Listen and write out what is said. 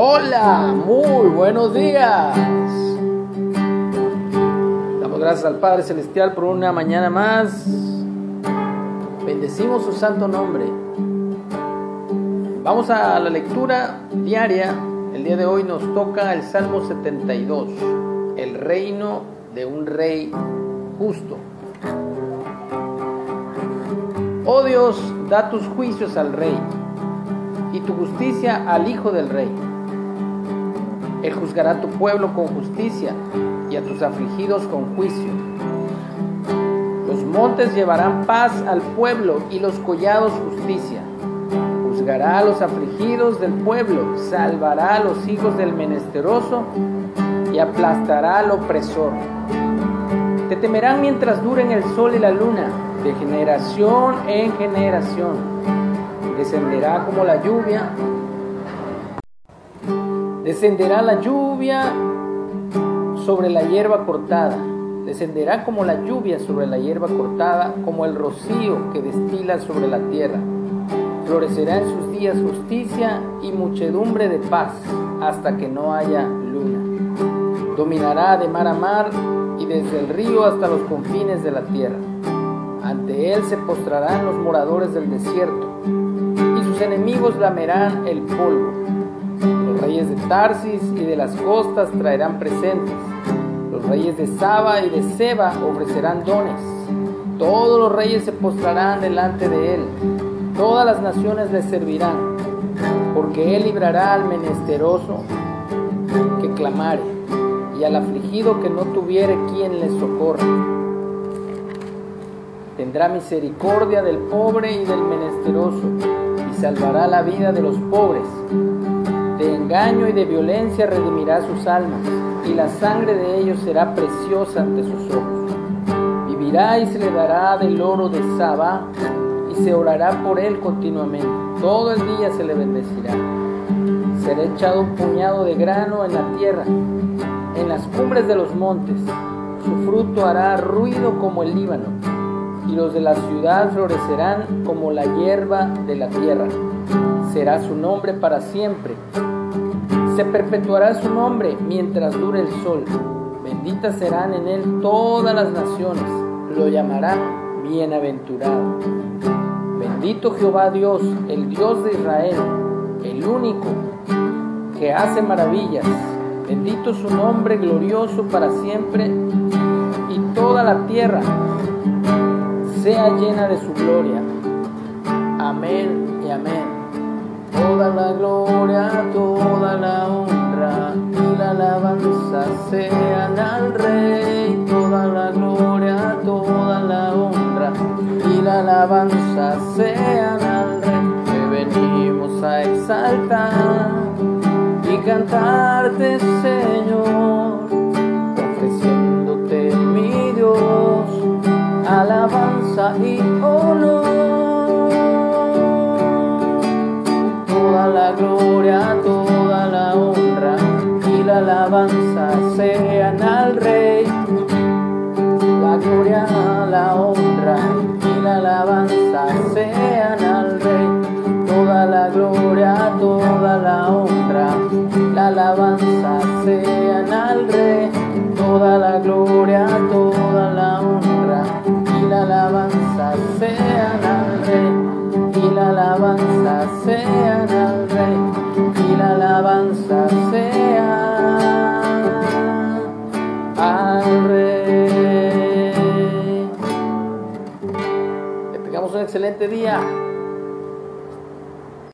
Hola, muy buenos días. Damos gracias al Padre Celestial por una mañana más. Bendecimos su santo nombre. Vamos a la lectura diaria. El día de hoy nos toca el Salmo 72, el reino de un rey justo. Oh Dios, da tus juicios al rey y tu justicia al hijo del rey. Él juzgará a tu pueblo con justicia y a tus afligidos con juicio. Los montes llevarán paz al pueblo y los collados justicia. Juzgará a los afligidos del pueblo, salvará a los hijos del menesteroso y aplastará al opresor. Te temerán mientras duren el sol y la luna, de generación en generación. Descenderá como la lluvia Descenderá la lluvia sobre la hierba cortada. Descenderá como la lluvia sobre la hierba cortada, como el rocío que destila sobre la tierra. Florecerá en sus días justicia y muchedumbre de paz, hasta que no haya luna. Dominará de mar a mar y desde el río hasta los confines de la tierra. Ante él se postrarán los moradores del desierto, y sus enemigos lamerán el polvo reyes de Tarsis y de las costas traerán presentes. Los reyes de Saba y de Seba ofrecerán dones. Todos los reyes se postrarán delante de él. Todas las naciones le servirán. Porque él librará al menesteroso que clamare y al afligido que no tuviere quien le socorra. Tendrá misericordia del pobre y del menesteroso y salvará la vida de los pobres de engaño y de violencia redimirá sus almas, y la sangre de ellos será preciosa ante sus ojos. Vivirá y se le dará del oro de Saba, y se orará por él continuamente. Todo el día se le bendecirá. Será echado un puñado de grano en la tierra, en las cumbres de los montes. Su fruto hará ruido como el Líbano, y los de la ciudad florecerán como la hierba de la tierra. Será su nombre para siempre se perpetuará su nombre mientras dure el sol. Benditas serán en él todas las naciones. Lo llamarán bienaventurado. Bendito Jehová Dios, el Dios de Israel, el único que hace maravillas. Bendito su nombre glorioso para siempre y toda la tierra sea llena de su gloria. Amén y amén. Toda la gloria, toda la honra y la alabanza sean al Rey. Toda la gloria, toda la honra y la alabanza sean al Rey. Que venimos a exaltar y cantarte, sean al Rey, y la alabanza sea al Rey. Que tengamos un excelente día.